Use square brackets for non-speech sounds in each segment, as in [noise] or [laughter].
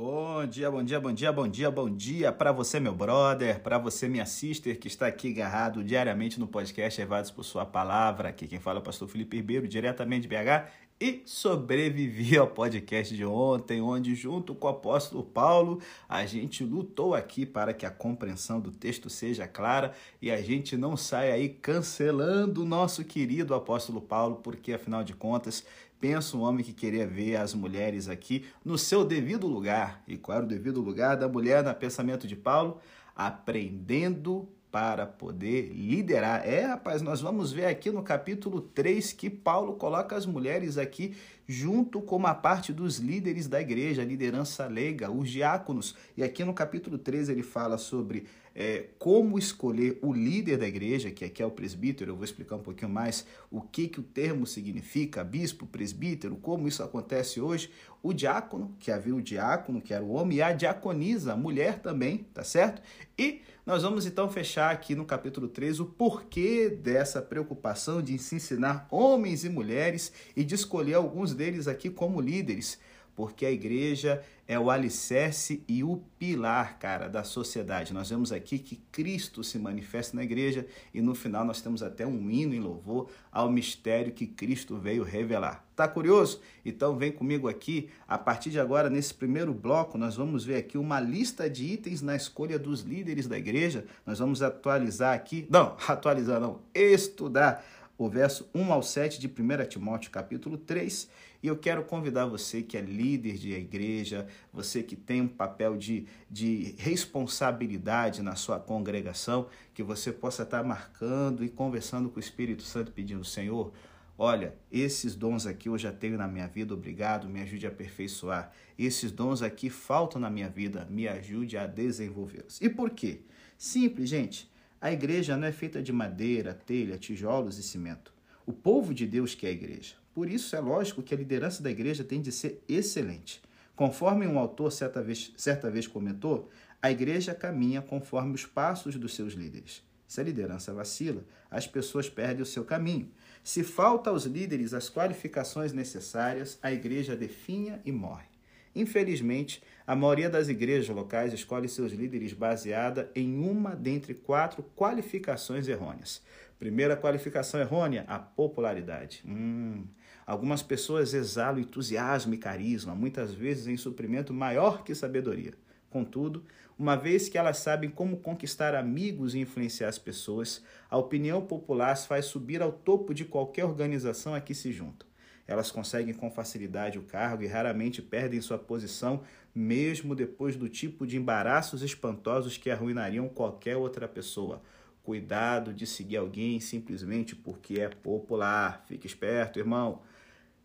Bom dia, bom dia, bom dia, bom dia, bom dia para você, meu brother, para você, minha sister, que está aqui agarrado diariamente no podcast Levados por Sua Palavra. Aqui quem fala é o pastor Felipe Ribeiro, diretamente de BH, e sobrevivi ao podcast de ontem, onde, junto com o apóstolo Paulo, a gente lutou aqui para que a compreensão do texto seja clara e a gente não saia aí cancelando o nosso querido apóstolo Paulo, porque afinal de contas Pensa um homem que queria ver as mulheres aqui no seu devido lugar. E qual era o devido lugar da mulher no pensamento de Paulo? Aprendendo para poder liderar. É, rapaz, nós vamos ver aqui no capítulo 3 que Paulo coloca as mulheres aqui junto com uma parte dos líderes da igreja, a liderança leiga, os diáconos. E aqui no capítulo 3 ele fala sobre é, como escolher o líder da igreja, que aqui é o presbítero. Eu vou explicar um pouquinho mais o que, que o termo significa, bispo, presbítero, como isso acontece hoje. O diácono, que havia o diácono, que era o homem, e a diaconisa, a mulher também, tá certo? E nós vamos então fechar aqui no capítulo 3 o porquê dessa preocupação de se ensinar homens e mulheres e de escolher alguns deles aqui como líderes, porque a igreja é o alicerce e o pilar, cara, da sociedade. Nós vemos aqui que Cristo se manifesta na igreja e no final nós temos até um hino em louvor ao mistério que Cristo veio revelar. Tá curioso? Então vem comigo aqui. A partir de agora, nesse primeiro bloco, nós vamos ver aqui uma lista de itens na escolha dos líderes da igreja. Nós vamos atualizar aqui, não, [laughs] atualizar não, estudar o verso 1 ao 7 de 1 Timóteo, capítulo 3. E eu quero convidar você que é líder de igreja, você que tem um papel de, de responsabilidade na sua congregação, que você possa estar marcando e conversando com o Espírito Santo, pedindo, Senhor, Olha, esses dons aqui eu já tenho na minha vida, obrigado, me ajude a aperfeiçoar. Esses dons aqui faltam na minha vida, me ajude a desenvolvê-los. E por quê? Simples, gente. A igreja não é feita de madeira, telha, tijolos e cimento. O povo de Deus que é a igreja. Por isso é lógico que a liderança da igreja tem de ser excelente. Conforme um autor certa vez, certa vez comentou, a igreja caminha conforme os passos dos seus líderes. Se a liderança vacila, as pessoas perdem o seu caminho. Se falta aos líderes as qualificações necessárias, a igreja definha e morre. Infelizmente, a maioria das igrejas locais escolhe seus líderes baseada em uma dentre quatro qualificações errôneas. Primeira qualificação errônea, a popularidade. Hum, algumas pessoas exalam entusiasmo e carisma, muitas vezes em suprimento maior que sabedoria. Contudo, uma vez que elas sabem como conquistar amigos e influenciar as pessoas, a opinião popular as faz subir ao topo de qualquer organização a que se juntam. Elas conseguem com facilidade o cargo e raramente perdem sua posição, mesmo depois do tipo de embaraços espantosos que arruinariam qualquer outra pessoa. Cuidado de seguir alguém simplesmente porque é popular. Fique esperto, irmão.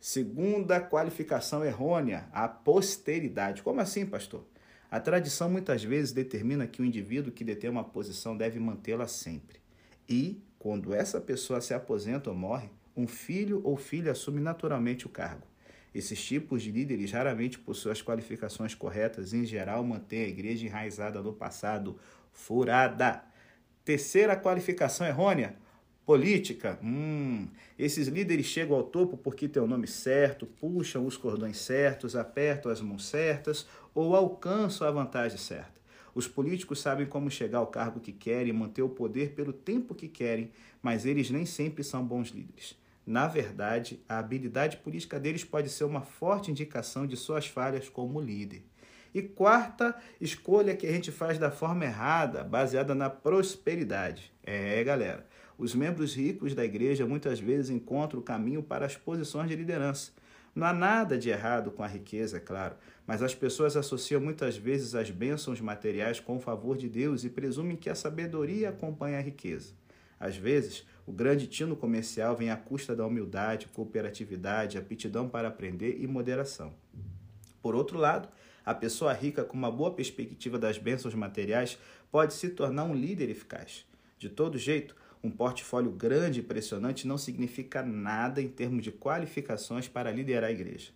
Segunda qualificação errônea, a posteridade. Como assim, pastor? A tradição muitas vezes determina que o indivíduo que detém uma posição deve mantê-la sempre. E, quando essa pessoa se aposenta ou morre, um filho ou filha assume naturalmente o cargo. Esses tipos de líderes raramente possuem as qualificações corretas e, em geral, mantêm a igreja enraizada no passado, furada. Terceira qualificação errônea: política. Hum, esses líderes chegam ao topo porque têm o nome certo, puxam os cordões certos, apertam as mãos certas ou alcançam a vantagem certa. Os políticos sabem como chegar ao cargo que querem manter o poder pelo tempo que querem, mas eles nem sempre são bons líderes. Na verdade, a habilidade política deles pode ser uma forte indicação de suas falhas como líder. E quarta escolha que a gente faz da forma errada, baseada na prosperidade. É, galera, os membros ricos da igreja muitas vezes encontram o caminho para as posições de liderança. Não há nada de errado com a riqueza, é claro, mas as pessoas associam muitas vezes as bênçãos materiais com o favor de Deus e presumem que a sabedoria acompanha a riqueza. Às vezes, o grande tino comercial vem à custa da humildade, cooperatividade, aptidão para aprender e moderação. Por outro lado, a pessoa rica com uma boa perspectiva das bênçãos materiais pode se tornar um líder eficaz. De todo jeito, um portfólio grande e impressionante não significa nada em termos de qualificações para liderar a igreja.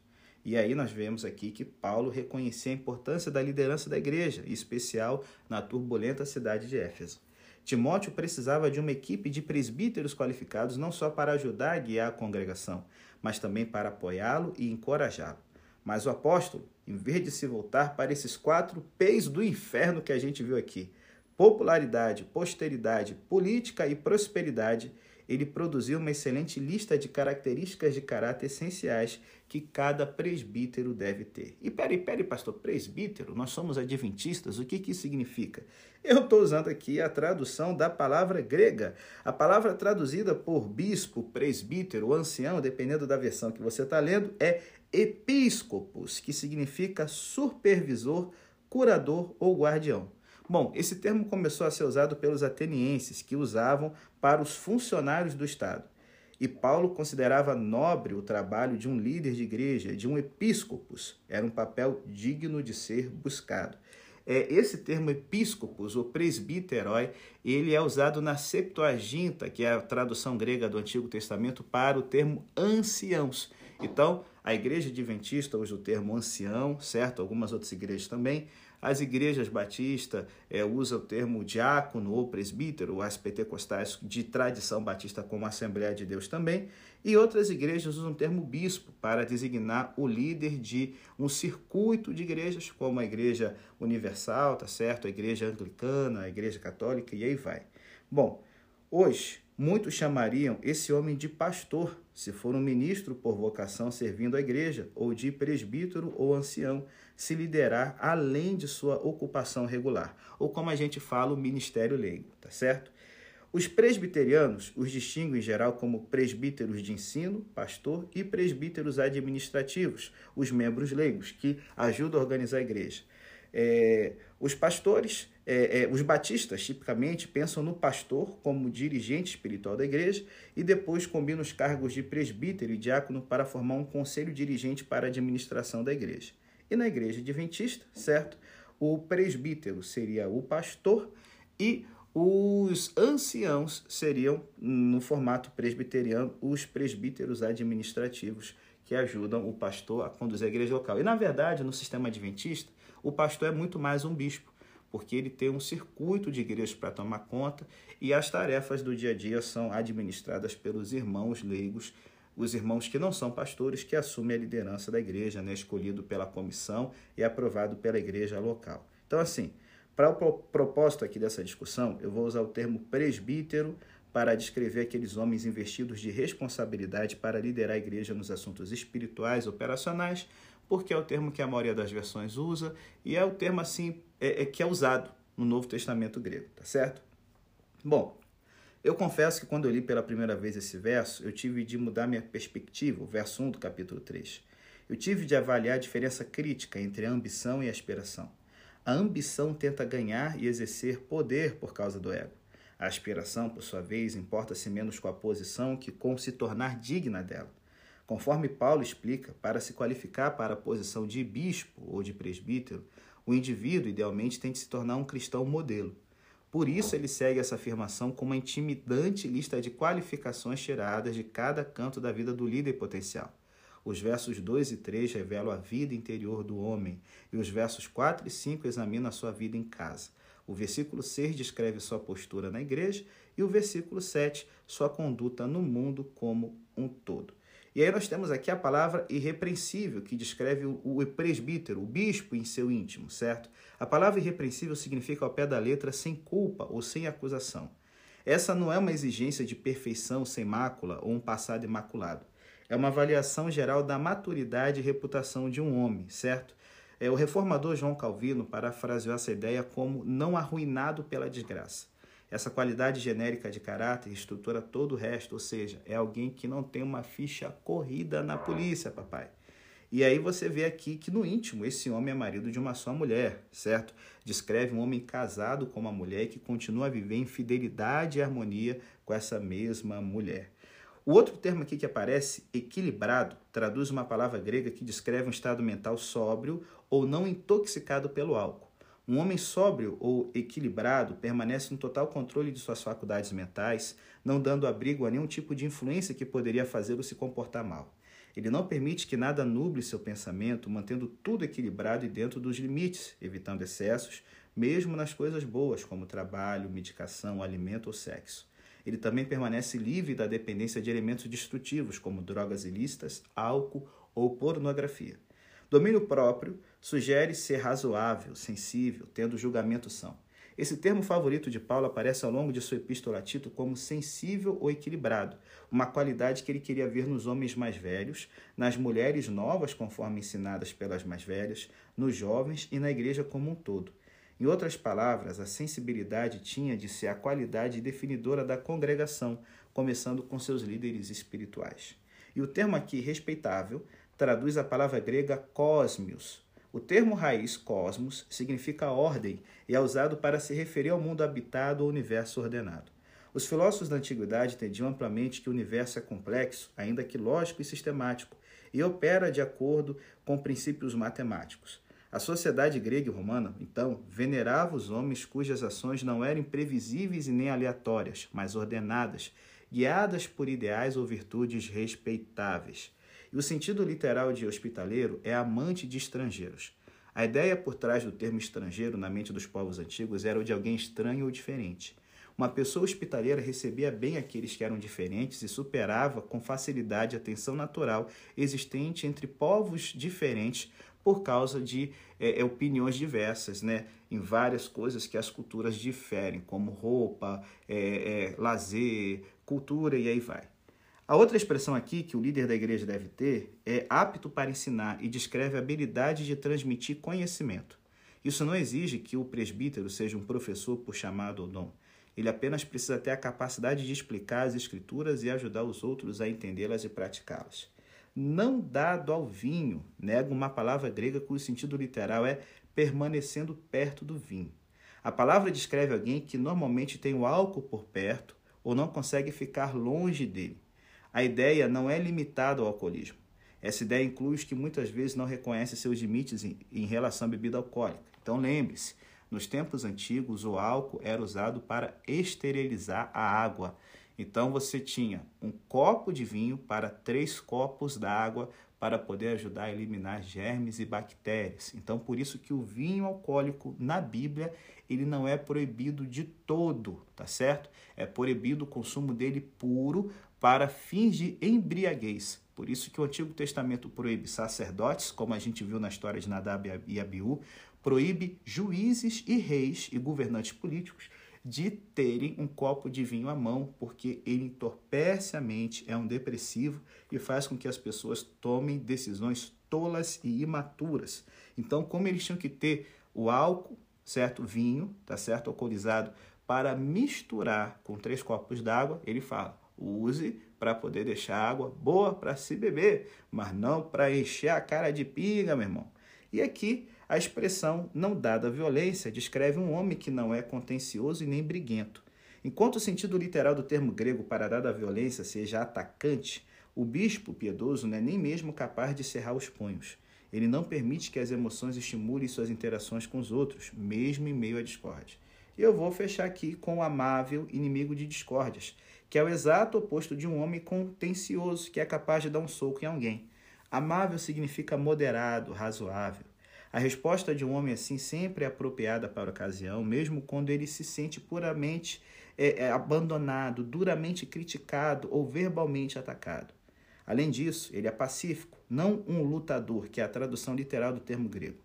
E aí nós vemos aqui que Paulo reconhecia a importância da liderança da igreja, em especial na turbulenta cidade de Éfeso. Timóteo precisava de uma equipe de presbíteros qualificados não só para ajudar a guiar a congregação, mas também para apoiá-lo e encorajá-lo. Mas o apóstolo, em vez de se voltar para esses quatro pés do inferno que a gente viu aqui, popularidade, posteridade, política e prosperidade, ele produziu uma excelente lista de características de caráter essenciais que cada presbítero deve ter. E peraí, peraí, pastor, presbítero? Nós somos adventistas, o que, que isso significa? Eu estou usando aqui a tradução da palavra grega. A palavra traduzida por bispo, presbítero, ancião, dependendo da versão que você está lendo, é episcopos, que significa supervisor, curador ou guardião. Bom, esse termo começou a ser usado pelos atenienses, que usavam para os funcionários do Estado. E Paulo considerava nobre o trabalho de um líder de igreja, de um episcopos. Era um papel digno de ser buscado. É, esse termo episcopos, ou presbíteroi, ele é usado na Septuaginta, que é a tradução grega do Antigo Testamento, para o termo anciãos. Então, a igreja adventista usa o termo ancião, certo? Algumas outras igrejas também. As igrejas batistas é, usam o termo diácono ou presbítero, as pentecostais de tradição batista como Assembleia de Deus também, e outras igrejas usam o termo bispo para designar o líder de um circuito de igrejas, como a Igreja Universal, tá certo? A Igreja Anglicana, a Igreja Católica e aí vai. Bom, hoje muitos chamariam esse homem de pastor, se for um ministro por vocação servindo a igreja, ou de presbítero ou ancião, se liderar além de sua ocupação regular, ou como a gente fala, o ministério leigo, tá certo? Os presbiterianos os distinguem em geral como presbíteros de ensino, pastor e presbíteros administrativos, os membros leigos, que ajudam a organizar a igreja. É, os pastores, é, é, os batistas, tipicamente, pensam no pastor como dirigente espiritual da igreja e depois combinam os cargos de presbítero e diácono para formar um conselho dirigente para a administração da igreja. E na igreja adventista, certo? O presbítero seria o pastor e os anciãos seriam, no formato presbiteriano, os presbíteros administrativos que ajudam o pastor a conduzir a igreja local. E na verdade, no sistema adventista, o pastor é muito mais um bispo, porque ele tem um circuito de igrejas para tomar conta e as tarefas do dia a dia são administradas pelos irmãos leigos os irmãos que não são pastores, que assumem a liderança da igreja, né, escolhido pela comissão e aprovado pela igreja local. Então, assim, para o propósito aqui dessa discussão, eu vou usar o termo presbítero para descrever aqueles homens investidos de responsabilidade para liderar a igreja nos assuntos espirituais, operacionais, porque é o termo que a maioria das versões usa e é o termo assim é, é que é usado no Novo Testamento grego, tá certo? Bom, eu confesso que quando eu li pela primeira vez esse verso, eu tive de mudar minha perspectiva, o verso 1 do capítulo 3. Eu tive de avaliar a diferença crítica entre a ambição e a aspiração. A ambição tenta ganhar e exercer poder por causa do ego. A aspiração, por sua vez, importa-se menos com a posição que com se tornar digna dela. Conforme Paulo explica, para se qualificar para a posição de bispo ou de presbítero, o indivíduo idealmente tem de se tornar um cristão modelo. Por isso, ele segue essa afirmação com uma intimidante lista de qualificações tiradas de cada canto da vida do líder potencial. Os versos 2 e 3 revelam a vida interior do homem, e os versos 4 e 5 examinam a sua vida em casa. O versículo 6 descreve sua postura na igreja, e o versículo 7, sua conduta no mundo como um todo. E aí nós temos aqui a palavra irrepreensível, que descreve o presbítero, o bispo em seu íntimo, certo? A palavra irrepreensível significa ao pé da letra sem culpa ou sem acusação. Essa não é uma exigência de perfeição sem mácula ou um passado imaculado. É uma avaliação geral da maturidade e reputação de um homem, certo? É, o reformador João Calvino parafraseou essa ideia como não arruinado pela desgraça. Essa qualidade genérica de caráter estrutura todo o resto, ou seja, é alguém que não tem uma ficha corrida na polícia, papai. E aí você vê aqui que no íntimo esse homem é marido de uma só mulher, certo? Descreve um homem casado com uma mulher que continua a viver em fidelidade e harmonia com essa mesma mulher. O outro termo aqui que aparece, equilibrado, traduz uma palavra grega que descreve um estado mental sóbrio ou não intoxicado pelo álcool. Um homem sóbrio ou equilibrado permanece no total controle de suas faculdades mentais, não dando abrigo a nenhum tipo de influência que poderia fazê-lo se comportar mal. Ele não permite que nada nuble seu pensamento, mantendo tudo equilibrado e dentro dos limites, evitando excessos, mesmo nas coisas boas, como trabalho, medicação, alimento ou sexo. Ele também permanece livre da dependência de elementos destrutivos, como drogas ilícitas, álcool ou pornografia. Domínio próprio sugere ser razoável, sensível, tendo julgamento são. Esse termo favorito de Paulo aparece ao longo de sua epístola a Tito como sensível ou equilibrado, uma qualidade que ele queria ver nos homens mais velhos, nas mulheres novas, conforme ensinadas pelas mais velhas, nos jovens e na igreja como um todo. Em outras palavras, a sensibilidade tinha de ser a qualidade definidora da congregação, começando com seus líderes espirituais. E o termo aqui, respeitável, traduz a palavra grega cosmios, o termo raiz cosmos significa ordem e é usado para se referir ao mundo habitado ou universo ordenado. Os filósofos da antiguidade entendiam amplamente que o universo é complexo, ainda que lógico e sistemático, e opera de acordo com princípios matemáticos. A sociedade grega e romana, então, venerava os homens cujas ações não eram imprevisíveis e nem aleatórias, mas ordenadas, guiadas por ideais ou virtudes respeitáveis. O sentido literal de hospitaleiro é amante de estrangeiros. A ideia por trás do termo estrangeiro na mente dos povos antigos era o de alguém estranho ou diferente. Uma pessoa hospitaleira recebia bem aqueles que eram diferentes e superava com facilidade a tensão natural existente entre povos diferentes por causa de é, opiniões diversas, né? Em várias coisas que as culturas diferem, como roupa, é, é, lazer, cultura e aí vai. A outra expressão aqui que o líder da igreja deve ter é apto para ensinar e descreve a habilidade de transmitir conhecimento. Isso não exige que o presbítero seja um professor por chamado ou dom. Ele apenas precisa ter a capacidade de explicar as escrituras e ajudar os outros a entendê-las e praticá-las. Não dado ao vinho, nega uma palavra grega cujo sentido literal é permanecendo perto do vinho. A palavra descreve alguém que normalmente tem o álcool por perto ou não consegue ficar longe dele. A ideia não é limitada ao alcoolismo. Essa ideia inclui os que muitas vezes não reconhecem seus limites em, em relação à bebida alcoólica. Então lembre-se, nos tempos antigos o álcool era usado para esterilizar a água. Então você tinha um copo de vinho para três copos d'água para poder ajudar a eliminar germes e bactérias. Então por isso que o vinho alcoólico na Bíblia ele não é proibido de todo, tá certo? É proibido o consumo dele puro para fins de embriaguez. Por isso que o Antigo Testamento proíbe sacerdotes, como a gente viu na história de Nadab e Abiú, proíbe juízes e reis e governantes políticos de terem um copo de vinho à mão, porque ele entorpece a mente, é um depressivo e faz com que as pessoas tomem decisões tolas e imaturas. Então, como eles tinham que ter o álcool, certo, vinho, tá certo, alcoolizado, para misturar com três copos d'água, ele fala: Use para poder deixar água boa para se beber, mas não para encher a cara de pinga, meu irmão. E aqui a expressão não dada violência descreve um homem que não é contencioso e nem briguento. Enquanto o sentido literal do termo grego para dada violência seja atacante, o bispo piedoso não é nem mesmo capaz de cerrar os punhos. Ele não permite que as emoções estimulem suas interações com os outros, mesmo em meio à discórdia. E eu vou fechar aqui com o amável inimigo de discórdias, que é o exato oposto de um homem contencioso, que é capaz de dar um soco em alguém. Amável significa moderado, razoável. A resposta de um homem assim sempre é apropriada para a ocasião, mesmo quando ele se sente puramente é, é, abandonado, duramente criticado ou verbalmente atacado. Além disso, ele é pacífico, não um lutador, que é a tradução literal do termo grego.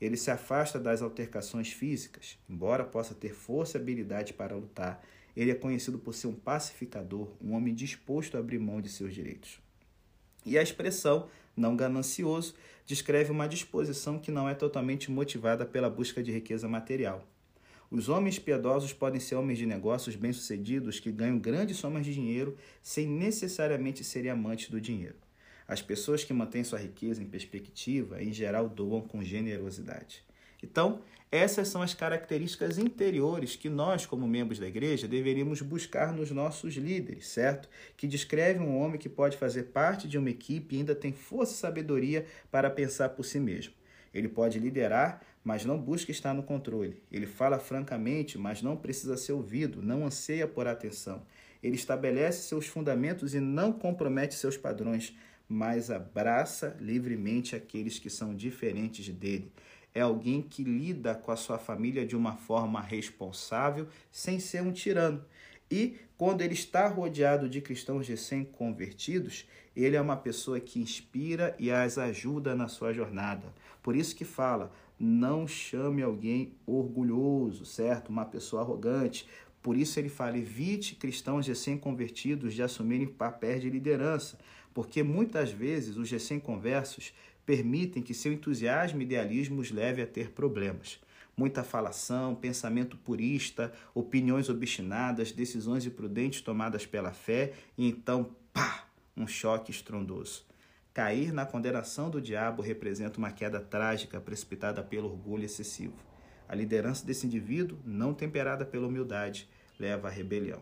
Ele se afasta das altercações físicas, embora possa ter força e habilidade para lutar ele é conhecido por ser um pacificador, um homem disposto a abrir mão de seus direitos. E a expressão não ganancioso descreve uma disposição que não é totalmente motivada pela busca de riqueza material. Os homens piedosos podem ser homens de negócios bem-sucedidos que ganham grandes somas de dinheiro sem necessariamente serem amantes do dinheiro. As pessoas que mantêm sua riqueza em perspectiva, em geral, doam com generosidade. Então, essas são as características interiores que nós, como membros da igreja, deveríamos buscar nos nossos líderes, certo? Que descreve um homem que pode fazer parte de uma equipe e ainda tem força e sabedoria para pensar por si mesmo. Ele pode liderar, mas não busca estar no controle. Ele fala francamente, mas não precisa ser ouvido, não anseia por atenção. Ele estabelece seus fundamentos e não compromete seus padrões, mas abraça livremente aqueles que são diferentes dele é alguém que lida com a sua família de uma forma responsável, sem ser um tirano. E quando ele está rodeado de cristãos recém-convertidos, ele é uma pessoa que inspira e as ajuda na sua jornada. Por isso que fala, não chame alguém orgulhoso, certo? Uma pessoa arrogante. Por isso ele fala, evite cristãos recém-convertidos de assumirem papéis de liderança, porque muitas vezes os recém-conversos permitem que seu entusiasmo e idealismo os leve a ter problemas. Muita falação, pensamento purista, opiniões obstinadas, decisões imprudentes tomadas pela fé e então, pá, um choque estrondoso. Cair na condenação do diabo representa uma queda trágica precipitada pelo orgulho excessivo. A liderança desse indivíduo, não temperada pela humildade, leva à rebelião.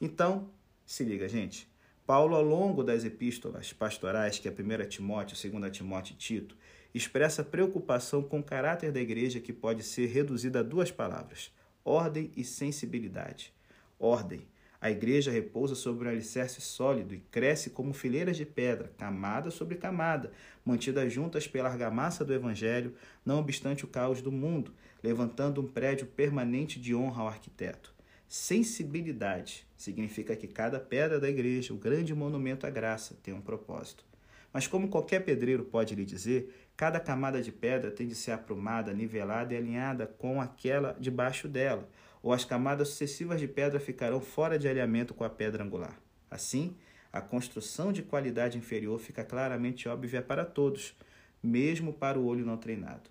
Então, se liga, gente. Paulo, ao longo das epístolas pastorais, que é a 1 Timóteo, 2 Timóteo e Tito, expressa preocupação com o caráter da igreja que pode ser reduzida a duas palavras: ordem e sensibilidade. Ordem. A igreja repousa sobre um alicerce sólido e cresce como fileiras de pedra, camada sobre camada, mantidas juntas pela argamassa do evangelho, não obstante o caos do mundo, levantando um prédio permanente de honra ao arquiteto. Sensibilidade significa que cada pedra da igreja, o grande monumento à graça, tem um propósito. Mas como qualquer pedreiro pode lhe dizer, cada camada de pedra tem de ser aprumada, nivelada e alinhada com aquela debaixo dela, ou as camadas sucessivas de pedra ficarão fora de alinhamento com a pedra angular. Assim, a construção de qualidade inferior fica claramente óbvia para todos, mesmo para o olho não treinado.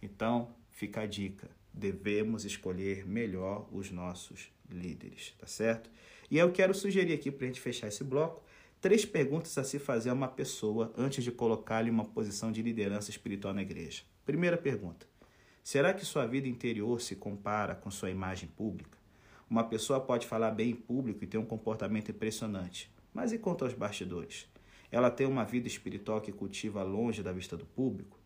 Então, fica a dica: devemos escolher melhor os nossos líderes, tá certo? E eu quero sugerir aqui para a gente fechar esse bloco três perguntas a se fazer a uma pessoa antes de colocá-la em uma posição de liderança espiritual na igreja. Primeira pergunta: Será que sua vida interior se compara com sua imagem pública? Uma pessoa pode falar bem em público e ter um comportamento impressionante, mas e quanto aos bastidores? Ela tem uma vida espiritual que cultiva longe da vista do público?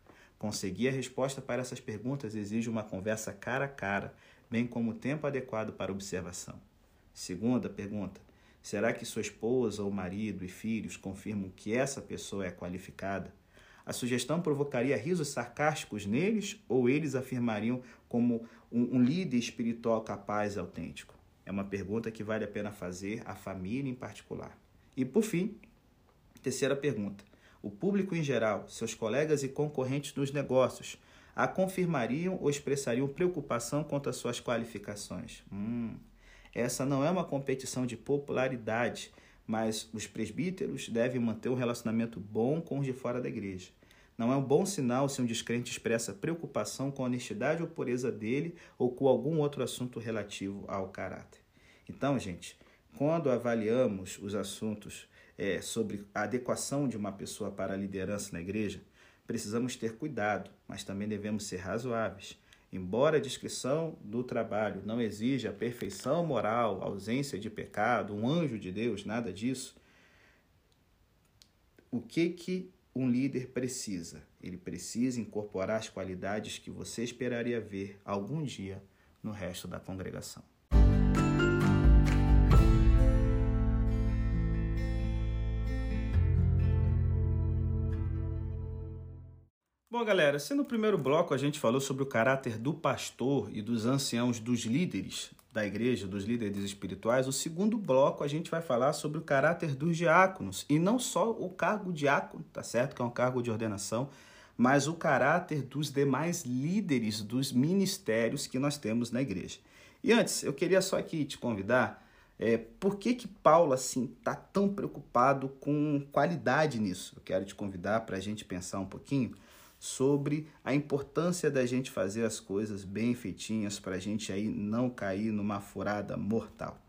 Conseguir a resposta para essas perguntas exige uma conversa cara a cara, bem como tempo adequado para observação. Segunda pergunta: será que sua esposa ou marido e filhos confirmam que essa pessoa é qualificada? A sugestão provocaria risos sarcásticos neles ou eles afirmariam como um, um líder espiritual capaz e autêntico? É uma pergunta que vale a pena fazer à família em particular. E por fim, terceira pergunta: o público em geral, seus colegas e concorrentes nos negócios, a confirmariam ou expressariam preocupação quanto às suas qualificações? Hum, essa não é uma competição de popularidade mas os presbíteros devem manter um relacionamento bom com os de fora da igreja. Não é um bom sinal se um descrente expressa preocupação com a honestidade ou pureza dele ou com algum outro assunto relativo ao caráter. Então, gente, quando avaliamos os assuntos é, sobre a adequação de uma pessoa para a liderança na igreja, precisamos ter cuidado, mas também devemos ser razoáveis. Embora a descrição do trabalho não exija perfeição moral, ausência de pecado, um anjo de Deus, nada disso, o que que um líder precisa? Ele precisa incorporar as qualidades que você esperaria ver algum dia no resto da congregação. Bom, galera, se no primeiro bloco a gente falou sobre o caráter do pastor e dos anciãos, dos líderes da igreja, dos líderes espirituais, o segundo bloco a gente vai falar sobre o caráter dos diáconos. E não só o cargo diácono, tá certo? Que é um cargo de ordenação, mas o caráter dos demais líderes dos ministérios que nós temos na igreja. E antes, eu queria só aqui te convidar, é, por que que Paulo, assim, tá tão preocupado com qualidade nisso? Eu quero te convidar para a gente pensar um pouquinho sobre a importância da gente fazer as coisas bem feitinhas para a gente aí não cair numa furada mortal.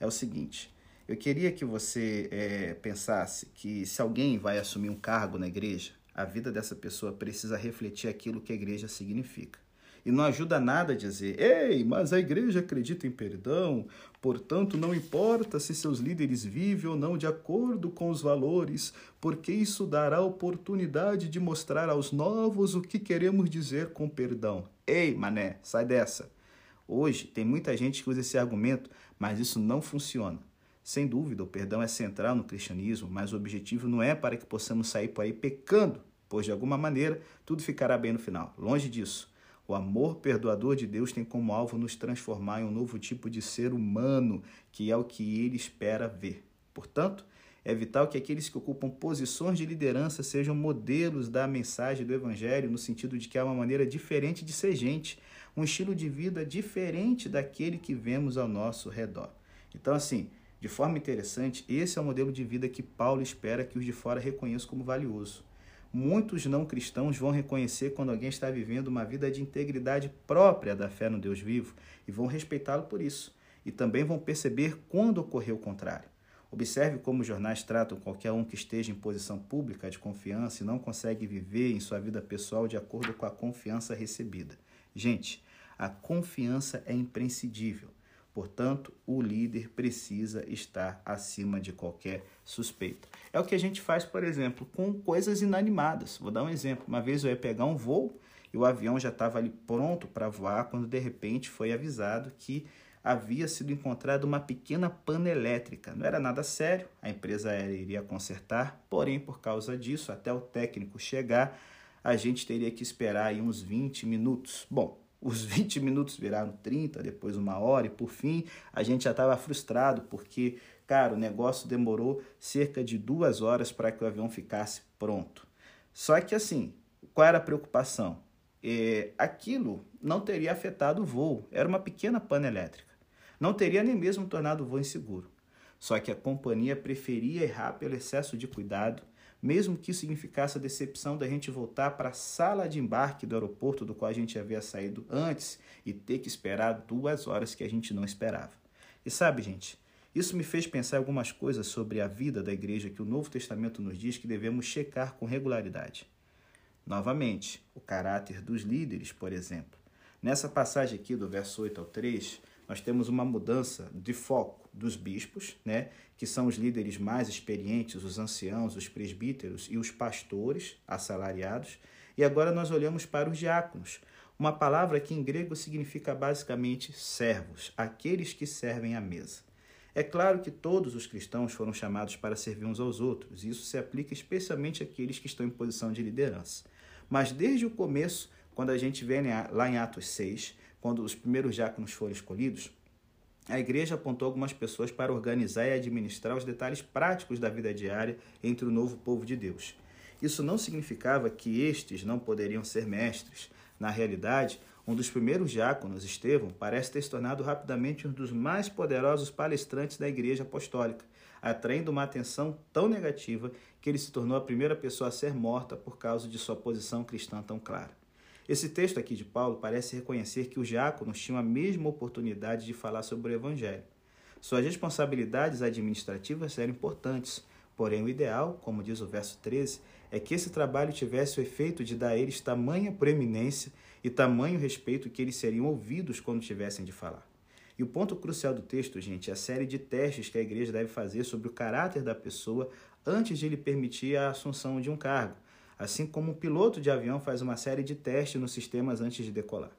É o seguinte, eu queria que você é, pensasse que se alguém vai assumir um cargo na igreja, a vida dessa pessoa precisa refletir aquilo que a igreja significa. E não ajuda nada a dizer, ei, mas a igreja acredita em perdão, portanto não importa se seus líderes vivem ou não de acordo com os valores, porque isso dará oportunidade de mostrar aos novos o que queremos dizer com perdão. Ei, mané, sai dessa. Hoje tem muita gente que usa esse argumento, mas isso não funciona. Sem dúvida, o perdão é central no cristianismo, mas o objetivo não é para que possamos sair por aí pecando, pois de alguma maneira tudo ficará bem no final. Longe disso. O amor perdoador de Deus tem como alvo nos transformar em um novo tipo de ser humano, que é o que ele espera ver. Portanto, é vital que aqueles que ocupam posições de liderança sejam modelos da mensagem do Evangelho, no sentido de que há uma maneira diferente de ser gente, um estilo de vida diferente daquele que vemos ao nosso redor. Então, assim, de forma interessante, esse é o modelo de vida que Paulo espera que os de fora reconheçam como valioso. Muitos não cristãos vão reconhecer quando alguém está vivendo uma vida de integridade própria da fé no Deus vivo e vão respeitá-lo por isso. E também vão perceber quando ocorreu o contrário. Observe como os jornais tratam qualquer um que esteja em posição pública de confiança e não consegue viver em sua vida pessoal de acordo com a confiança recebida. Gente, a confiança é imprescindível. Portanto, o líder precisa estar acima de qualquer suspeita. É o que a gente faz, por exemplo, com coisas inanimadas. Vou dar um exemplo. Uma vez eu ia pegar um voo e o avião já estava ali pronto para voar quando de repente foi avisado que havia sido encontrada uma pequena pana elétrica. Não era nada sério, a empresa aérea iria consertar, porém, por causa disso, até o técnico chegar, a gente teria que esperar aí uns 20 minutos. Bom, os [laughs] 20 minutos viraram 30, depois uma hora, e por fim a gente já estava frustrado, porque, cara, o negócio demorou cerca de duas horas para que o avião ficasse pronto. Só que assim, qual era a preocupação? É, aquilo não teria afetado o voo, era uma pequena pane elétrica. Não teria nem mesmo tornado o voo inseguro. Só que a companhia preferia errar pelo excesso de cuidado mesmo que isso significasse a decepção da gente voltar para a sala de embarque do aeroporto do qual a gente havia saído antes e ter que esperar duas horas que a gente não esperava. E sabe, gente, isso me fez pensar algumas coisas sobre a vida da igreja que o Novo Testamento nos diz que devemos checar com regularidade. Novamente, o caráter dos líderes, por exemplo. Nessa passagem aqui do verso 8 ao 3, nós temos uma mudança de foco dos bispos, né, que são os líderes mais experientes, os anciãos, os presbíteros e os pastores assalariados, e agora nós olhamos para os diáconos, uma palavra que em grego significa basicamente servos, aqueles que servem à mesa. É claro que todos os cristãos foram chamados para servir uns aos outros, e isso se aplica especialmente àqueles que estão em posição de liderança. Mas desde o começo, quando a gente vê lá em Atos 6, quando os primeiros diáconos foram escolhidos, a igreja apontou algumas pessoas para organizar e administrar os detalhes práticos da vida diária entre o novo povo de Deus. Isso não significava que estes não poderiam ser mestres. Na realidade, um dos primeiros diáconos, Estevão, parece ter se tornado rapidamente um dos mais poderosos palestrantes da igreja apostólica, atraindo uma atenção tão negativa que ele se tornou a primeira pessoa a ser morta por causa de sua posição cristã tão clara. Esse texto aqui de Paulo parece reconhecer que os diáconos tinham a mesma oportunidade de falar sobre o Evangelho. Suas responsabilidades administrativas eram importantes, porém o ideal, como diz o verso 13, é que esse trabalho tivesse o efeito de dar a eles tamanha proeminência e tamanho respeito que eles seriam ouvidos quando tivessem de falar. E o ponto crucial do texto, gente, é a série de testes que a igreja deve fazer sobre o caráter da pessoa antes de lhe permitir a assunção de um cargo assim como um piloto de avião faz uma série de testes nos sistemas antes de decolar.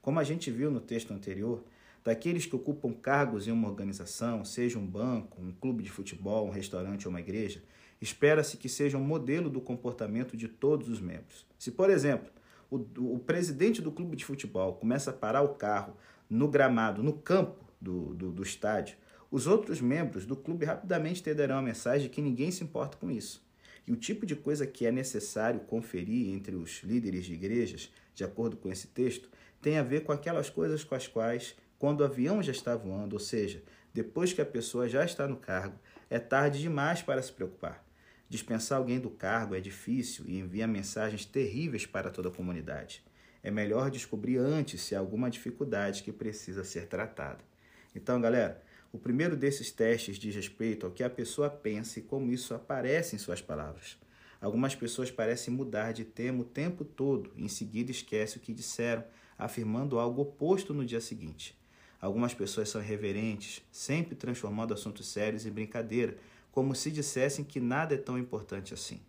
Como a gente viu no texto anterior, daqueles que ocupam cargos em uma organização, seja um banco, um clube de futebol, um restaurante ou uma igreja, espera-se que sejam um modelo do comportamento de todos os membros. Se, por exemplo, o, o, presidente do clube de futebol começa a parar o carro no gramado, no campo do, do, do estádio, os outros membros do clube rapidamente terão a mensagem de que ninguém se importa com isso. E o tipo de coisa que é necessário conferir entre os líderes de igrejas, de acordo com esse texto, tem a ver com aquelas coisas com as quais, quando o avião já está voando, ou seja, depois que a pessoa já está no cargo, é tarde demais para se preocupar. Dispensar alguém do cargo é difícil e envia mensagens terríveis para toda a comunidade. É melhor descobrir antes se há alguma dificuldade que precisa ser tratada. Então, galera, o primeiro desses testes diz respeito ao que a pessoa pensa e como isso aparece em suas palavras. Algumas pessoas parecem mudar de tema o tempo todo e em seguida esquecem o que disseram, afirmando algo oposto no dia seguinte. Algumas pessoas são irreverentes, sempre transformando assuntos sérios em brincadeira, como se dissessem que nada é tão importante assim.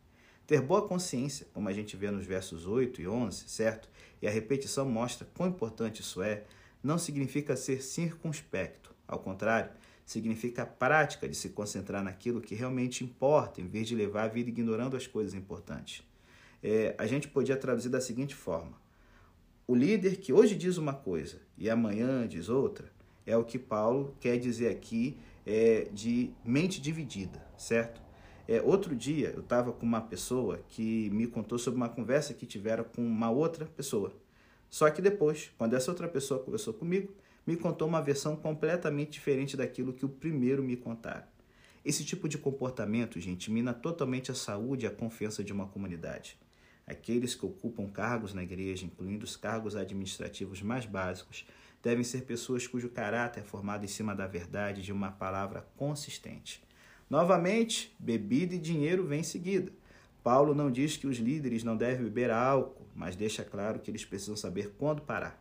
Ter boa consciência, como a gente vê nos versos 8 e 11, certo? E a repetição mostra quão importante isso é, não significa ser circunspecto ao contrário, significa a prática de se concentrar naquilo que realmente importa, em vez de levar a vida ignorando as coisas importantes. É, a gente podia traduzir da seguinte forma: O líder que hoje diz uma coisa e amanhã diz outra, é o que Paulo quer dizer aqui é, de mente dividida, certo? É, outro dia eu estava com uma pessoa que me contou sobre uma conversa que tiveram com uma outra pessoa. Só que depois, quando essa outra pessoa conversou comigo, me contou uma versão completamente diferente daquilo que o primeiro me contaram. Esse tipo de comportamento, gente, mina totalmente a saúde e a confiança de uma comunidade. Aqueles que ocupam cargos na igreja, incluindo os cargos administrativos mais básicos, devem ser pessoas cujo caráter é formado em cima da verdade de uma palavra consistente. Novamente, bebida e dinheiro vêm em seguida. Paulo não diz que os líderes não devem beber álcool, mas deixa claro que eles precisam saber quando parar.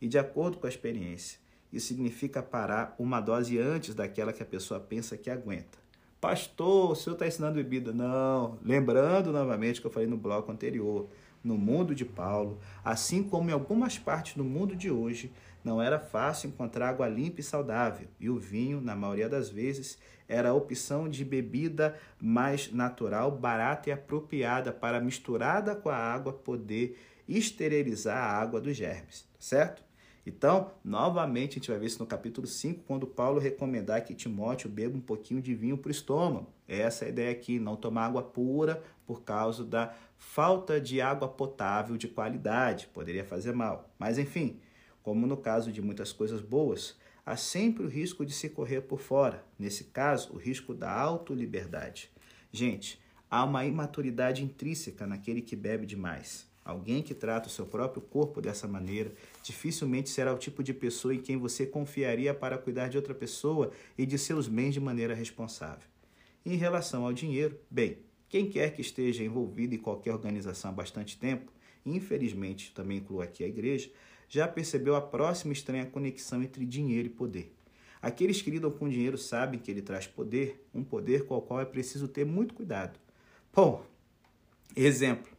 E de acordo com a experiência, isso significa parar uma dose antes daquela que a pessoa pensa que aguenta. Pastor, o senhor está ensinando bebida? Não. Lembrando novamente que eu falei no bloco anterior, no mundo de Paulo, assim como em algumas partes do mundo de hoje, não era fácil encontrar água limpa e saudável, e o vinho, na maioria das vezes, era a opção de bebida mais natural, barata e apropriada para, misturada com a água, poder esterilizar a água dos germes, certo? Então, novamente, a gente vai ver isso no capítulo 5, quando Paulo recomendar que Timóteo beba um pouquinho de vinho para o estômago. Essa é a ideia aqui, não tomar água pura por causa da falta de água potável de qualidade, poderia fazer mal. Mas enfim, como no caso de muitas coisas boas, há sempre o risco de se correr por fora. Nesse caso, o risco da autoliberdade. Gente, há uma imaturidade intrínseca naquele que bebe demais. Alguém que trata o seu próprio corpo dessa maneira dificilmente será o tipo de pessoa em quem você confiaria para cuidar de outra pessoa e de seus bens de maneira responsável. Em relação ao dinheiro, bem, quem quer que esteja envolvido em qualquer organização há bastante tempo, infelizmente também incluo aqui a igreja, já percebeu a próxima estranha conexão entre dinheiro e poder. Aqueles que lidam com dinheiro sabem que ele traz poder, um poder com o qual é preciso ter muito cuidado. Bom, exemplo.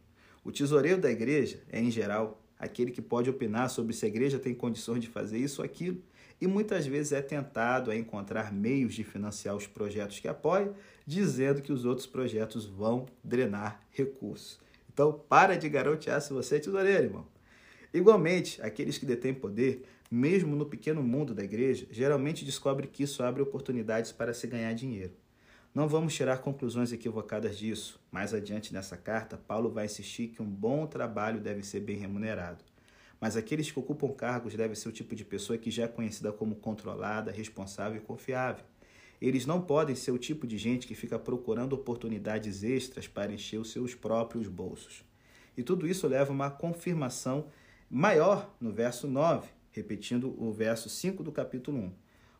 O tesoureiro da igreja é, em geral, aquele que pode opinar sobre se a igreja tem condições de fazer isso ou aquilo, e muitas vezes é tentado a encontrar meios de financiar os projetos que apoia, dizendo que os outros projetos vão drenar recursos. Então, para de garotear se você é tesoureiro, irmão. Igualmente, aqueles que detêm poder, mesmo no pequeno mundo da igreja, geralmente descobrem que isso abre oportunidades para se ganhar dinheiro. Não vamos tirar conclusões equivocadas disso. Mais adiante nessa carta, Paulo vai insistir que um bom trabalho deve ser bem remunerado. Mas aqueles que ocupam cargos devem ser o tipo de pessoa que já é conhecida como controlada, responsável e confiável. Eles não podem ser o tipo de gente que fica procurando oportunidades extras para encher os seus próprios bolsos. E tudo isso leva a uma confirmação maior no verso 9, repetindo o verso 5 do capítulo 1.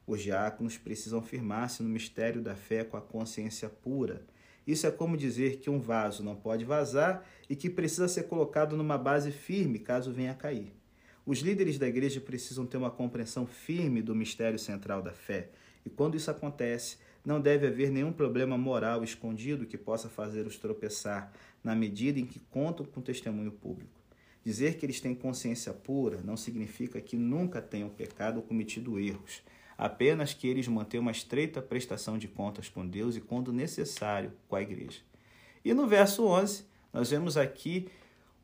Os diáconos precisam firmar-se no mistério da fé com a consciência pura. Isso é como dizer que um vaso não pode vazar e que precisa ser colocado numa base firme caso venha a cair. Os líderes da igreja precisam ter uma compreensão firme do mistério central da fé, e quando isso acontece, não deve haver nenhum problema moral escondido que possa fazê-los tropeçar, na medida em que contam com testemunho público. Dizer que eles têm consciência pura não significa que nunca tenham pecado ou cometido erros apenas que eles mantenham uma estreita prestação de contas com Deus e, quando necessário, com a igreja. E no verso 11, nós vemos aqui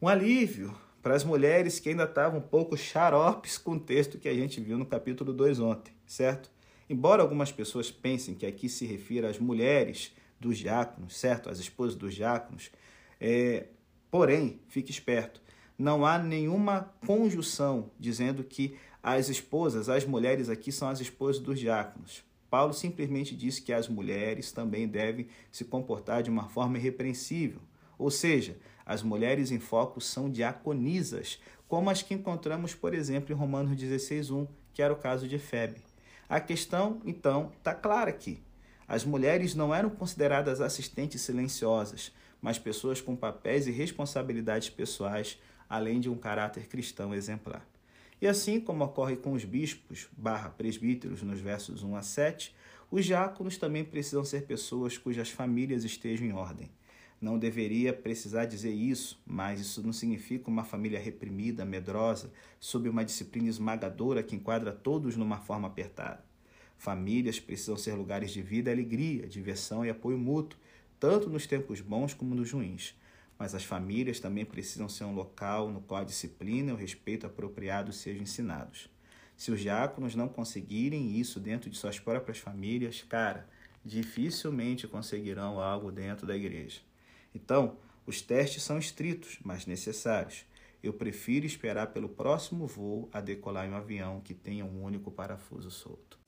um alívio para as mulheres que ainda estavam um pouco xaropes com o texto que a gente viu no capítulo 2 ontem, certo? Embora algumas pessoas pensem que aqui se refira às mulheres dos diáconos, certo? As esposas dos diáconos, é, porém, fique esperto, não há nenhuma conjunção dizendo que as esposas, as mulheres aqui são as esposas dos diáconos. Paulo simplesmente disse que as mulheres também devem se comportar de uma forma irrepreensível. Ou seja, as mulheres em foco são diaconisas, como as que encontramos, por exemplo, em Romanos 16:1, que era o caso de Febe. A questão, então, está clara aqui. As mulheres não eram consideradas assistentes silenciosas, mas pessoas com papéis e responsabilidades pessoais, além de um caráter cristão exemplar. E assim como ocorre com os bispos barra presbíteros nos versos 1 a 7, os diáconos também precisam ser pessoas cujas famílias estejam em ordem. Não deveria precisar dizer isso, mas isso não significa uma família reprimida, medrosa, sob uma disciplina esmagadora que enquadra todos numa forma apertada. Famílias precisam ser lugares de vida, alegria, diversão e apoio mútuo, tanto nos tempos bons como nos ruins. Mas as famílias também precisam ser um local no qual a disciplina e o respeito apropriado sejam ensinados. Se os diáconos não conseguirem isso dentro de suas próprias famílias, cara, dificilmente conseguirão algo dentro da igreja. Então, os testes são estritos, mas necessários. Eu prefiro esperar pelo próximo voo a decolar em um avião que tenha um único parafuso solto.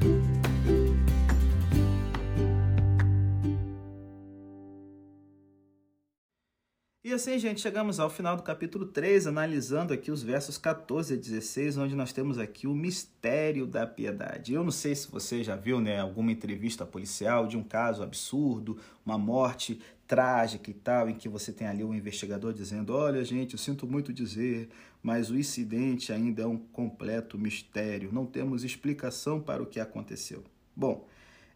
E assim, gente, chegamos ao final do capítulo 3, analisando aqui os versos 14 a 16, onde nós temos aqui o mistério da piedade. Eu não sei se você já viu, né, alguma entrevista policial de um caso absurdo, uma morte trágica e tal, em que você tem ali um investigador dizendo: Olha, gente, eu sinto muito dizer, mas o incidente ainda é um completo mistério, não temos explicação para o que aconteceu. Bom,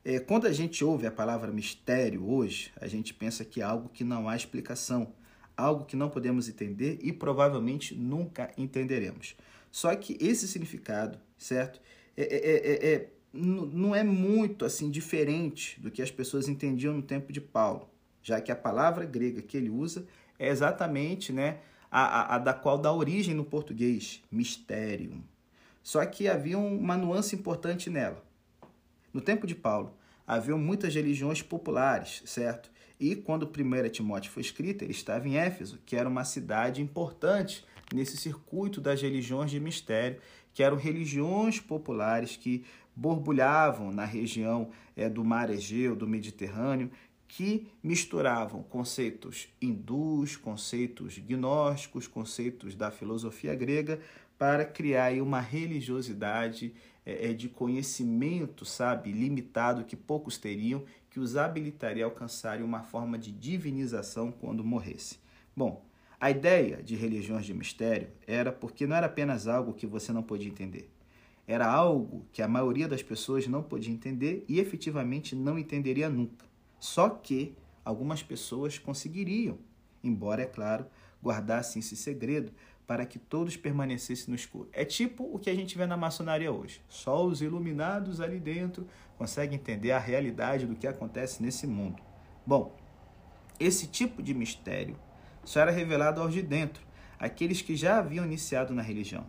é, quando a gente ouve a palavra mistério hoje, a gente pensa que é algo que não há explicação algo que não podemos entender e provavelmente nunca entenderemos. Só que esse significado, certo? É, é, é, é não é muito assim diferente do que as pessoas entendiam no tempo de Paulo, já que a palavra grega que ele usa é exatamente né, a, a, a da qual dá origem no português, mistério. Só que havia uma nuance importante nela. No tempo de Paulo, haviam muitas religiões populares, certo? E quando 1 Timóteo foi escrita, ele estava em Éfeso, que era uma cidade importante nesse circuito das religiões de mistério, que eram religiões populares que borbulhavam na região é, do mar Egeu, do Mediterrâneo, que misturavam conceitos hindus, conceitos gnósticos, conceitos da filosofia grega, para criar uma religiosidade é, de conhecimento, sabe, limitado que poucos teriam que os habilitaria a alcançarem uma forma de divinização quando morresse. Bom, a ideia de religiões de mistério era porque não era apenas algo que você não podia entender. Era algo que a maioria das pessoas não podia entender e efetivamente não entenderia nunca. Só que algumas pessoas conseguiriam, embora, é claro, guardassem esse segredo para que todos permanecessem no escuro. É tipo o que a gente vê na maçonaria hoje. Só os iluminados ali dentro conseguem entender a realidade do que acontece nesse mundo. Bom, esse tipo de mistério só era revelado aos de dentro, aqueles que já haviam iniciado na religião.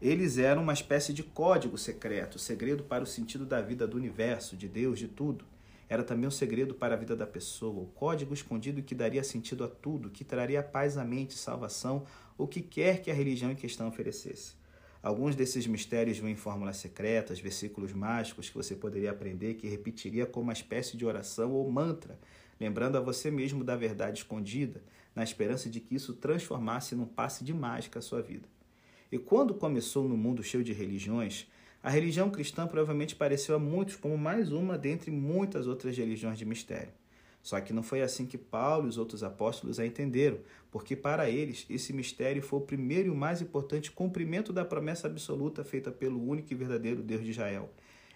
Eles eram uma espécie de código secreto, segredo para o sentido da vida do universo, de Deus, de tudo. Era também um segredo para a vida da pessoa, o código escondido que daria sentido a tudo, que traria paz à mente, salvação, o que quer que a religião em questão oferecesse. Alguns desses mistérios vêm em fórmulas secretas, versículos mágicos que você poderia aprender que repetiria como uma espécie de oração ou mantra, lembrando a você mesmo da verdade escondida, na esperança de que isso transformasse num passe de mágica a sua vida. E quando começou no mundo cheio de religiões, a religião cristã provavelmente pareceu a muitos como mais uma dentre muitas outras religiões de mistério. Só que não foi assim que Paulo e os outros apóstolos a entenderam, porque para eles esse mistério foi o primeiro e o mais importante cumprimento da promessa absoluta feita pelo único e verdadeiro Deus de Israel.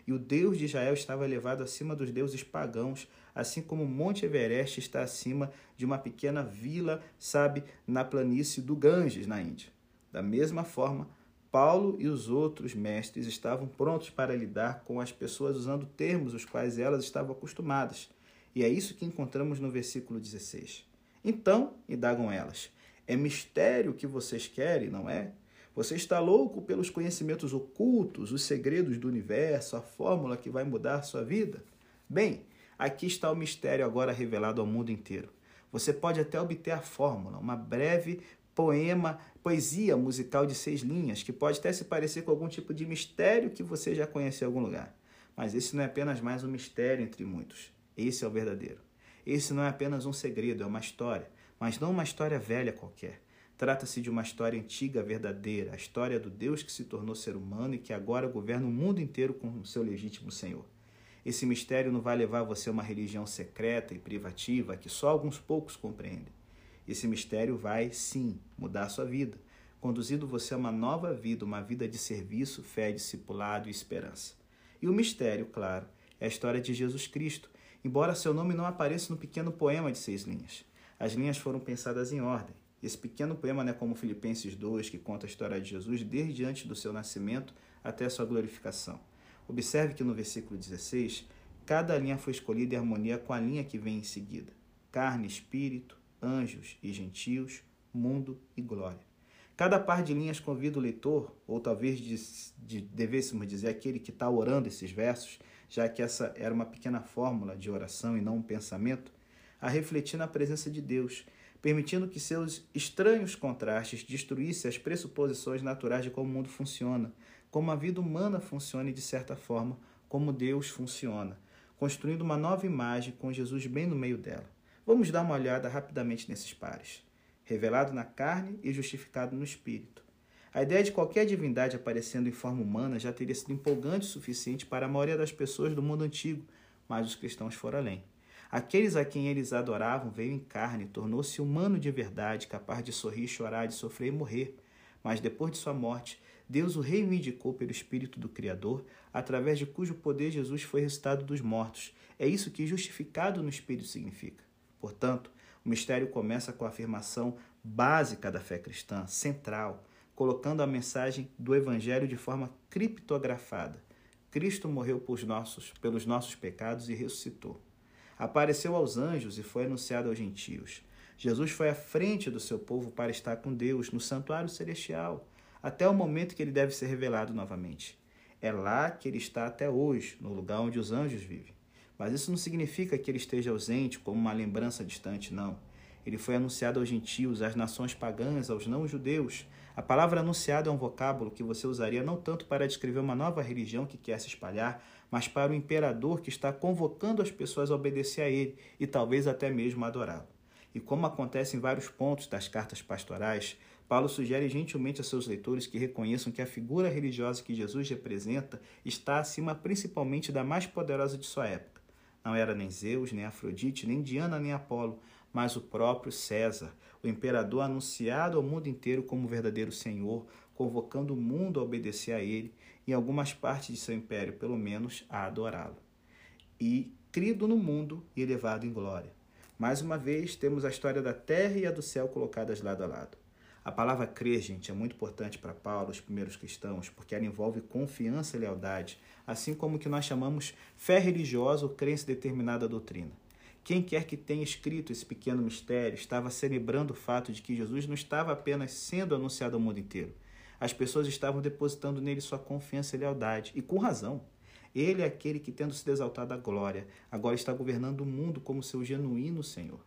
E o Deus de Israel estava elevado acima dos deuses pagãos, assim como o Monte Everest está acima de uma pequena vila, sabe, na planície do Ganges, na Índia. Da mesma forma, Paulo e os outros mestres estavam prontos para lidar com as pessoas usando termos os quais elas estavam acostumadas. E é isso que encontramos no versículo 16. Então, indagam elas, é mistério que vocês querem, não é? Você está louco pelos conhecimentos ocultos, os segredos do universo, a fórmula que vai mudar sua vida? Bem, aqui está o mistério agora revelado ao mundo inteiro. Você pode até obter a fórmula, uma breve poema, poesia musical de seis linhas, que pode até se parecer com algum tipo de mistério que você já conheceu em algum lugar. Mas esse não é apenas mais um mistério entre muitos. Esse é o verdadeiro. Esse não é apenas um segredo, é uma história, mas não uma história velha qualquer. Trata-se de uma história antiga, verdadeira, a história do Deus que se tornou ser humano e que agora governa o mundo inteiro com o seu legítimo Senhor. Esse mistério não vai levar você a uma religião secreta e privativa que só alguns poucos compreendem. Esse mistério vai, sim, mudar a sua vida, conduzindo você a uma nova vida, uma vida de serviço, fé, discipulado e esperança. E o mistério, claro, é a história de Jesus Cristo, embora seu nome não apareça no pequeno poema de seis linhas. As linhas foram pensadas em ordem. Esse pequeno poema não é como Filipenses 2, que conta a história de Jesus desde antes do seu nascimento até a sua glorificação. Observe que no versículo 16, cada linha foi escolhida em harmonia com a linha que vem em seguida: carne, espírito, anjos e gentios, mundo e glória. Cada par de linhas convida o leitor, ou talvez de, de, devêssemos dizer aquele que está orando esses versos, já que essa era uma pequena fórmula de oração e não um pensamento, a refletir na presença de Deus, permitindo que seus estranhos contrastes destruíssem as pressuposições naturais de como o mundo funciona, como a vida humana funciona e, de certa forma, como Deus funciona, construindo uma nova imagem com Jesus bem no meio dela. Vamos dar uma olhada rapidamente nesses pares. Revelado na carne e justificado no espírito. A ideia de qualquer divindade aparecendo em forma humana já teria sido empolgante o suficiente para a maioria das pessoas do mundo antigo, mas os cristãos foram além. Aqueles a quem eles adoravam veio em carne, tornou-se humano de verdade, capaz de sorrir, chorar, de sofrer e morrer. Mas depois de sua morte, Deus o reivindicou pelo Espírito do Criador, através de cujo poder Jesus foi ressuscitado dos mortos. É isso que justificado no Espírito significa. Portanto, o mistério começa com a afirmação básica da fé cristã, central, colocando a mensagem do Evangelho de forma criptografada. Cristo morreu pelos nossos, pelos nossos pecados e ressuscitou. Apareceu aos anjos e foi anunciado aos gentios. Jesus foi à frente do seu povo para estar com Deus no santuário celestial até o momento que ele deve ser revelado novamente. É lá que ele está até hoje, no lugar onde os anjos vivem. Mas isso não significa que ele esteja ausente como uma lembrança distante, não. Ele foi anunciado aos gentios, às nações pagãs, aos não-judeus. A palavra anunciado é um vocábulo que você usaria não tanto para descrever uma nova religião que quer se espalhar, mas para o imperador que está convocando as pessoas a obedecer a ele e talvez até mesmo adorá-lo. E como acontece em vários pontos das cartas pastorais, Paulo sugere gentilmente a seus leitores que reconheçam que a figura religiosa que Jesus representa está acima principalmente da mais poderosa de sua época. Não era nem Zeus, nem Afrodite, nem Diana, nem Apolo, mas o próprio César, o imperador anunciado ao mundo inteiro como verdadeiro senhor, convocando o mundo a obedecer a ele, em algumas partes de seu império, pelo menos, a adorá-lo. E crido no mundo e elevado em glória. Mais uma vez, temos a história da terra e a do céu colocadas lado a lado. A palavra crer, gente, é muito importante para Paulo, os primeiros cristãos, porque ela envolve confiança e lealdade, assim como o que nós chamamos fé religiosa ou crença em determinada doutrina. Quem quer que tenha escrito esse pequeno mistério estava celebrando o fato de que Jesus não estava apenas sendo anunciado ao mundo inteiro. As pessoas estavam depositando nele sua confiança e lealdade, e com razão. Ele é aquele que, tendo se exaltado à glória, agora está governando o mundo como seu genuíno Senhor.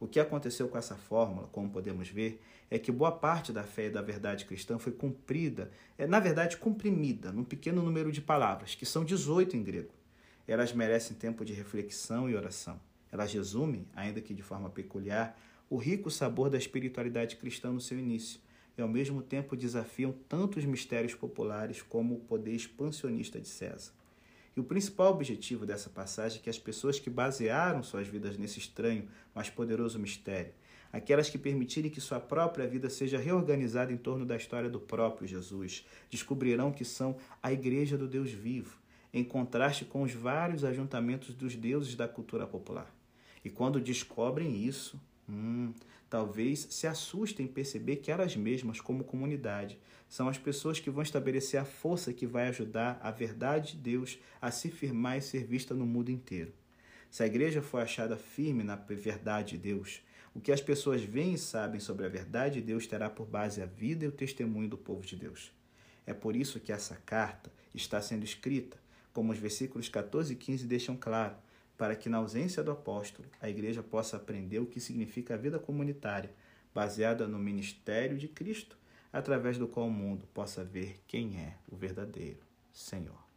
O que aconteceu com essa fórmula, como podemos ver, é que boa parte da fé e da verdade cristã foi cumprida, é na verdade comprimida, num pequeno número de palavras, que são 18 em grego. Elas merecem tempo de reflexão e oração. Elas resumem, ainda que de forma peculiar, o rico sabor da espiritualidade cristã no seu início, e ao mesmo tempo desafiam tanto os mistérios populares como o poder expansionista de César. E o principal objetivo dessa passagem é que as pessoas que basearam suas vidas nesse estranho, mas poderoso mistério, aquelas que permitirem que sua própria vida seja reorganizada em torno da história do próprio Jesus, descobrirão que são a igreja do Deus vivo, em contraste com os vários ajuntamentos dos deuses da cultura popular. E quando descobrem isso, hum, talvez se assustem em perceber que elas mesmas, como comunidade, são as pessoas que vão estabelecer a força que vai ajudar a verdade de Deus a se firmar e ser vista no mundo inteiro. Se a igreja for achada firme na verdade de Deus, o que as pessoas veem e sabem sobre a verdade de Deus terá por base a vida e o testemunho do povo de Deus. É por isso que essa carta está sendo escrita, como os versículos 14 e 15 deixam claro, para que, na ausência do apóstolo, a igreja possa aprender o que significa a vida comunitária, baseada no ministério de Cristo, através do qual o mundo possa ver quem é o verdadeiro Senhor.